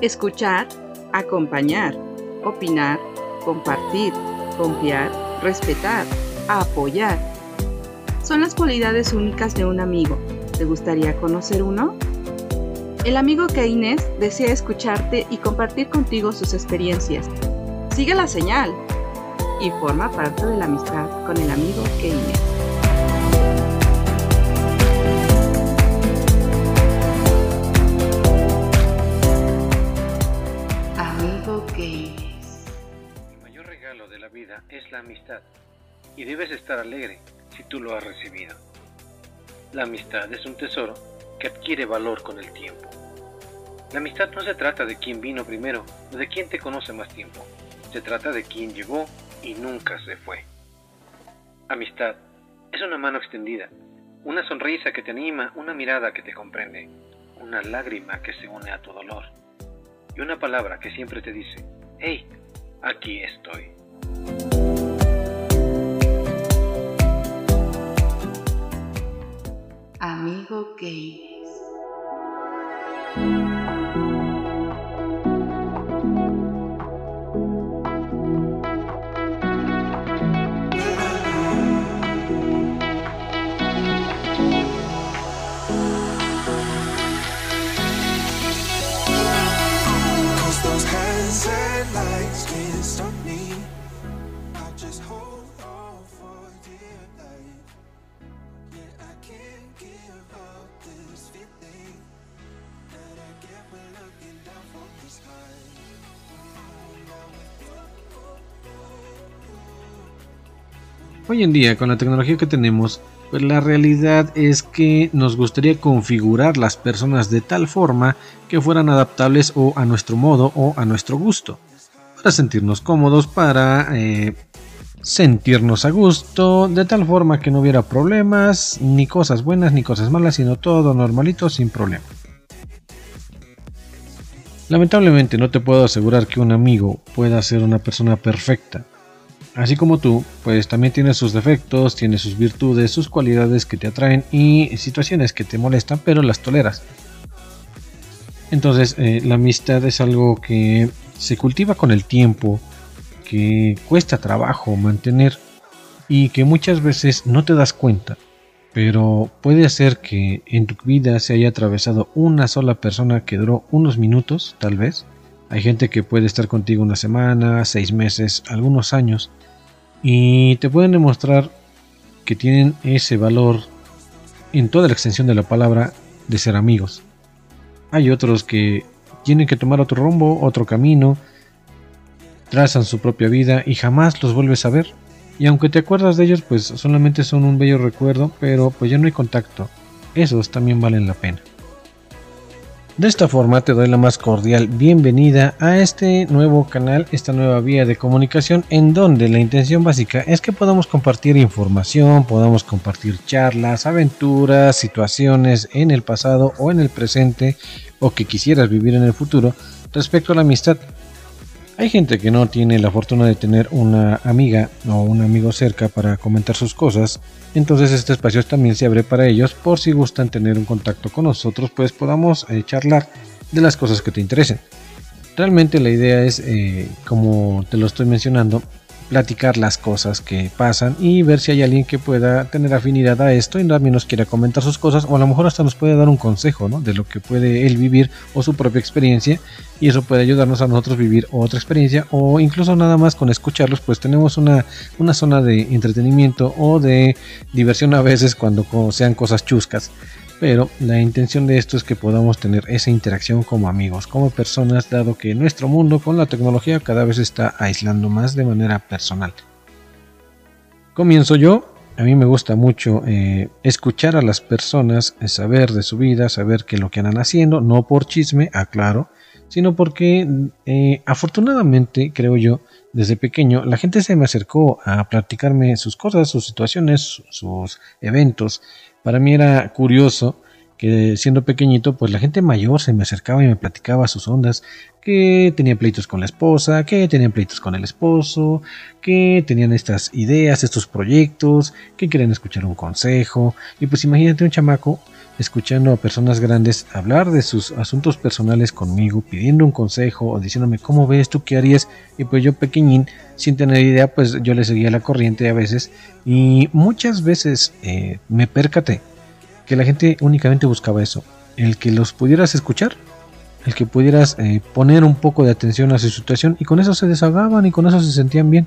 Escuchar, acompañar, opinar, compartir, confiar, respetar, apoyar. Son las cualidades únicas de un amigo. ¿Te gustaría conocer uno? El amigo que Inés desea escucharte y compartir contigo sus experiencias. Sigue la señal y forma parte de la amistad con el amigo que. Regalo de la vida es la amistad y debes estar alegre si tú lo has recibido. La amistad es un tesoro que adquiere valor con el tiempo. La amistad no se trata de quién vino primero o de quién te conoce más tiempo. Se trata de quién llegó y nunca se fue. Amistad es una mano extendida, una sonrisa que te anima, una mirada que te comprende, una lágrima que se une a tu dolor y una palabra que siempre te dice, hey, aquí estoy. Amigo que Hoy en día, con la tecnología que tenemos, pues la realidad es que nos gustaría configurar las personas de tal forma que fueran adaptables o a nuestro modo o a nuestro gusto. Para sentirnos cómodos, para eh, sentirnos a gusto, de tal forma que no hubiera problemas, ni cosas buenas ni cosas malas, sino todo normalito sin problema. Lamentablemente no te puedo asegurar que un amigo pueda ser una persona perfecta. Así como tú, pues también tiene sus defectos, tiene sus virtudes, sus cualidades que te atraen y situaciones que te molestan, pero las toleras. Entonces, eh, la amistad es algo que se cultiva con el tiempo, que cuesta trabajo mantener y que muchas veces no te das cuenta. Pero puede ser que en tu vida se haya atravesado una sola persona que duró unos minutos, tal vez. Hay gente que puede estar contigo una semana, seis meses, algunos años, y te pueden demostrar que tienen ese valor en toda la extensión de la palabra de ser amigos. Hay otros que tienen que tomar otro rumbo, otro camino, trazan su propia vida y jamás los vuelves a ver. Y aunque te acuerdas de ellos, pues solamente son un bello recuerdo, pero pues ya no hay contacto. Esos también valen la pena. De esta forma te doy la más cordial bienvenida a este nuevo canal, esta nueva vía de comunicación en donde la intención básica es que podamos compartir información, podamos compartir charlas, aventuras, situaciones en el pasado o en el presente o que quisieras vivir en el futuro respecto a la amistad. Hay gente que no tiene la fortuna de tener una amiga o un amigo cerca para comentar sus cosas, entonces este espacio también se abre para ellos por si gustan tener un contacto con nosotros, pues podamos eh, charlar de las cosas que te interesen. Realmente la idea es, eh, como te lo estoy mencionando, platicar las cosas que pasan y ver si hay alguien que pueda tener afinidad a esto y también nos quiera comentar sus cosas o a lo mejor hasta nos puede dar un consejo ¿no? de lo que puede él vivir o su propia experiencia y eso puede ayudarnos a nosotros vivir otra experiencia o incluso nada más con escucharlos pues tenemos una, una zona de entretenimiento o de diversión a veces cuando sean cosas chuscas pero la intención de esto es que podamos tener esa interacción como amigos, como personas, dado que nuestro mundo con la tecnología cada vez está aislando más de manera personal. Comienzo yo. A mí me gusta mucho eh, escuchar a las personas, eh, saber de su vida, saber qué es lo que andan haciendo, no por chisme, aclaro, sino porque eh, afortunadamente, creo yo, desde pequeño, la gente se me acercó a platicarme sus cosas, sus situaciones, sus eventos. Para mí era curioso que siendo pequeñito, pues la gente mayor se me acercaba y me platicaba sus ondas, que tenía pleitos con la esposa, que tenían pleitos con el esposo, que tenían estas ideas, estos proyectos, que querían escuchar un consejo. Y pues imagínate un chamaco escuchando a personas grandes hablar de sus asuntos personales conmigo, pidiendo un consejo o diciéndome cómo ves tú qué harías. Y pues yo pequeñín, sin tener idea, pues yo le seguía la corriente a veces. Y muchas veces eh, me percaté que la gente únicamente buscaba eso, el que los pudieras escuchar el que pudieras eh, poner un poco de atención a su situación y con eso se desahogaban y con eso se sentían bien.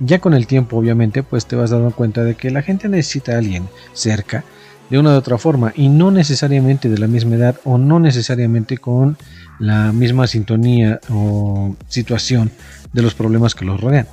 Ya con el tiempo, obviamente, pues te vas dando cuenta de que la gente necesita a alguien cerca de una u otra forma y no necesariamente de la misma edad o no necesariamente con la misma sintonía o situación de los problemas que los rodean.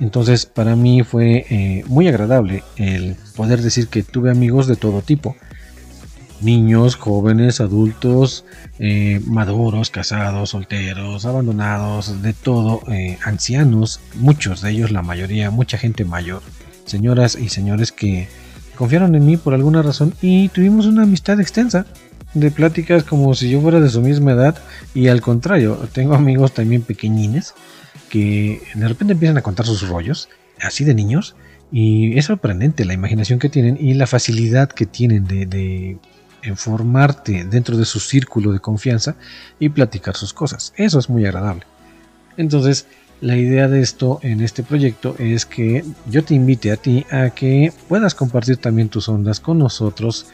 Entonces para mí fue eh, muy agradable el poder decir que tuve amigos de todo tipo. Niños, jóvenes, adultos, eh, maduros, casados, solteros, abandonados, de todo, eh, ancianos, muchos de ellos, la mayoría, mucha gente mayor, señoras y señores que confiaron en mí por alguna razón y tuvimos una amistad extensa de pláticas como si yo fuera de su misma edad y al contrario, tengo amigos también pequeñines que de repente empiezan a contar sus rollos, así de niños, y es sorprendente la imaginación que tienen y la facilidad que tienen de en formarte dentro de su círculo de confianza y platicar sus cosas. Eso es muy agradable. Entonces, la idea de esto en este proyecto es que yo te invite a ti a que puedas compartir también tus ondas con nosotros,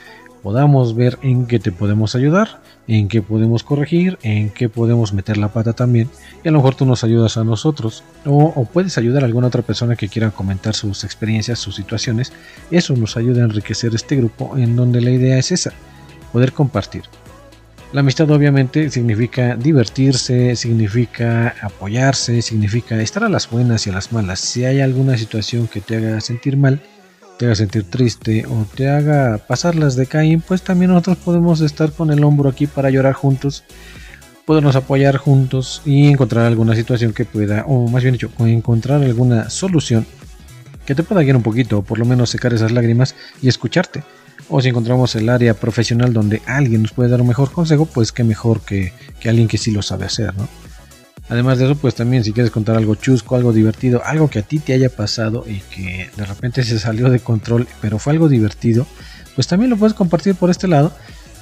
podamos ver en qué te podemos ayudar, en qué podemos corregir, en qué podemos meter la pata también, y a lo mejor tú nos ayudas a nosotros, o, o, puedes ayudar a alguna otra persona que quiera comentar sus experiencias, sus situaciones, eso nos ayuda a enriquecer este grupo en donde la idea es esa, poder compartir. La amistad obviamente significa divertirse, significa apoyarse, significa estar a las buenas y a las malas. Si hay alguna situación que te haga sentir mal, te haga sentir triste o te haga pasar las de Caín, pues también nosotros podemos estar con el hombro aquí para llorar juntos, podernos apoyar juntos y encontrar alguna situación que pueda, o más bien dicho, encontrar alguna solución que te pueda guiar un poquito, o por lo menos secar esas lágrimas y escucharte o si encontramos el área profesional donde alguien nos puede dar un mejor consejo, pues qué mejor que, alguien que sí lo sabe hacer, ¿no? Además de eso, pues también si quieres contar algo chusco, algo divertido, algo que a ti te haya pasado y que de repente se salió de control, pero fue algo divertido, pues también lo puedes compartir por este lado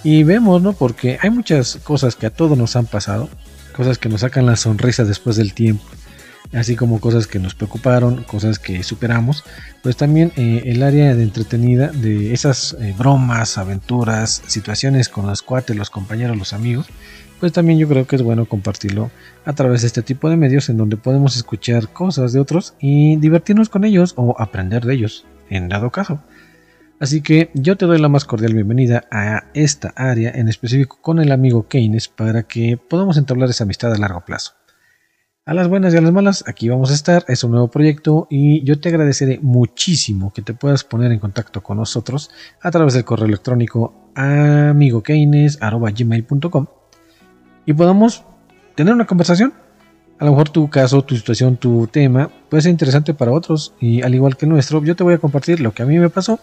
y vemos, ¿no? Porque hay muchas cosas que a todos nos han pasado, cosas que nos sacan la sonrisa después del tiempo así como cosas que nos preocuparon, cosas que superamos, pues también eh, el área de entretenida de esas eh, bromas, aventuras, situaciones con los cuates, los compañeros, los amigos, pues también yo creo que es bueno compartirlo a través de este tipo de medios en donde podemos escuchar cosas de otros y divertirnos con ellos o aprender de ellos, en dado caso. Así que yo te doy la más cordial bienvenida a esta área, en específico con el amigo Keynes, para que podamos entablar esa amistad a largo plazo. A las buenas y a las malas, aquí vamos a estar, es un nuevo proyecto y yo te agradeceré muchísimo que te puedas poner en contacto con nosotros a través del correo electrónico amigokeines.gmail.com y podamos tener una conversación. A lo mejor tu caso, tu situación, tu tema puede ser interesante para otros y al igual que nuestro, yo te voy a compartir lo que a mí me pasó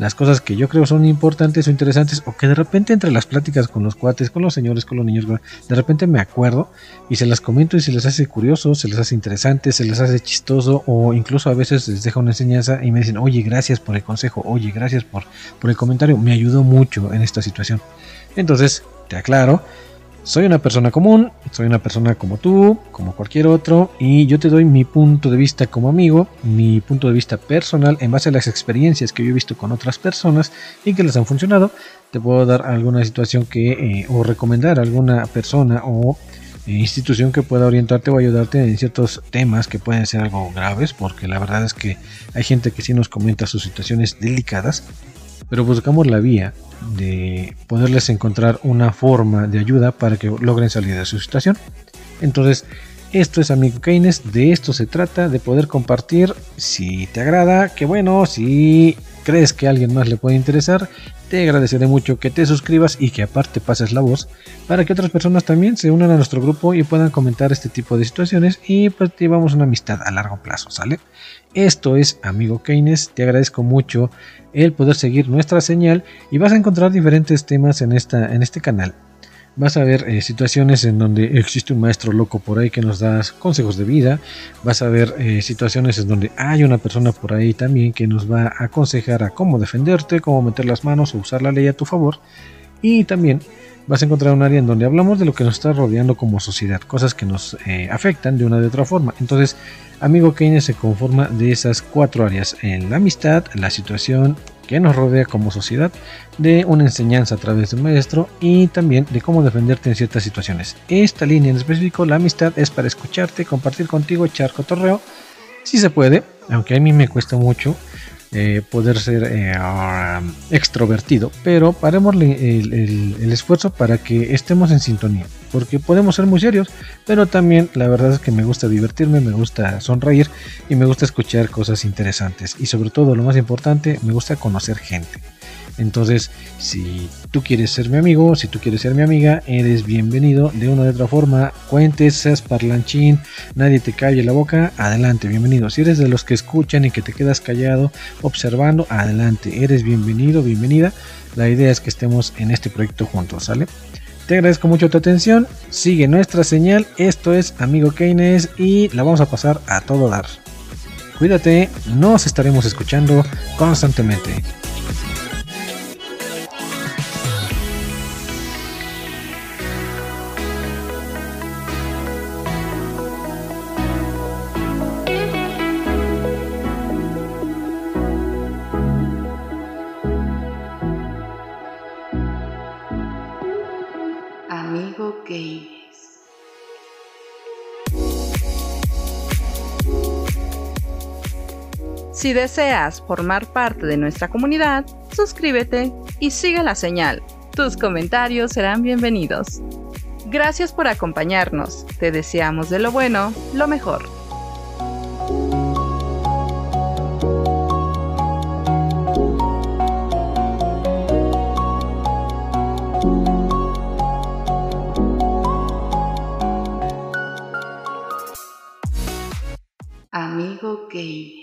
las cosas que yo creo son importantes o interesantes o que de repente entre las pláticas con los cuates, con los señores, con los niños, de repente me acuerdo y se las comento y se les hace curioso, se les hace interesante, se les hace chistoso o incluso a veces les deja una enseñanza y me dicen, oye, gracias por el consejo, oye, gracias por, por el comentario, me ayudó mucho en esta situación. Entonces, te aclaro, soy una persona común, soy una persona como tú, como cualquier otro, y yo te doy mi punto de vista como amigo, mi punto de vista personal en base a las experiencias que yo he visto con otras personas y que les han funcionado. Te puedo dar alguna situación que, eh, o recomendar a alguna persona o eh, institución que pueda orientarte o ayudarte en ciertos temas que pueden ser algo graves, porque la verdad es que hay gente que sí nos comenta sus situaciones delicadas pero buscamos la vía de poderles encontrar una forma de ayuda para que logren salir de su situación. Entonces, esto es Amigo Keynes, de esto se trata, de poder compartir. Si te agrada, que bueno, si crees que a alguien más le puede interesar, te agradeceré mucho que te suscribas y que aparte pases la voz para que otras personas también se unan a nuestro grupo y puedan comentar este tipo de situaciones y pues llevamos una amistad a largo plazo, ¿sale? Esto es Amigo Keynes, te agradezco mucho el poder seguir nuestra señal y vas a encontrar diferentes temas en, esta, en este canal. Vas a ver eh, situaciones en donde existe un maestro loco por ahí que nos da consejos de vida, vas a ver eh, situaciones en donde hay una persona por ahí también que nos va a aconsejar a cómo defenderte, cómo meter las manos o usar la ley a tu favor y también vas a encontrar un área en donde hablamos de lo que nos está rodeando como sociedad, cosas que nos eh, afectan de una u otra forma. Entonces, Amigo Keynes se conforma de esas cuatro áreas, en la amistad, la situación que nos rodea como sociedad, de una enseñanza a través de un maestro y también de cómo defenderte en ciertas situaciones. Esta línea en específico, la amistad, es para escucharte, compartir contigo, echar cotorreo, si se puede, aunque a mí me cuesta mucho, eh, poder ser eh, extrovertido, pero paremos el, esfuerzo para que estemos en sintonía, porque podemos ser muy serios, pero también la verdad es que me gusta divertirme, me gusta sonreír y me gusta escuchar cosas interesantes y sobre todo lo más importante, me gusta conocer gente. Entonces, si tú quieres ser mi amigo, si tú quieres ser mi amiga, eres bienvenido de una u otra forma. Cuentes, seas parlanchín, nadie te calle la boca, adelante, bienvenido. Si eres de los que escuchan y que te quedas callado observando, adelante, eres bienvenido, bienvenida. La idea es que estemos en este proyecto juntos, ¿sale? Te agradezco mucho tu atención, sigue nuestra señal, esto es Amigo Keynes y la vamos a pasar a todo dar. Cuídate, nos estaremos escuchando constantemente. Si deseas formar parte de nuestra comunidad, suscríbete y sigue la señal. Tus comentarios serán bienvenidos. Gracias por acompañarnos. Te deseamos de lo bueno, lo mejor. Amigo Keynes.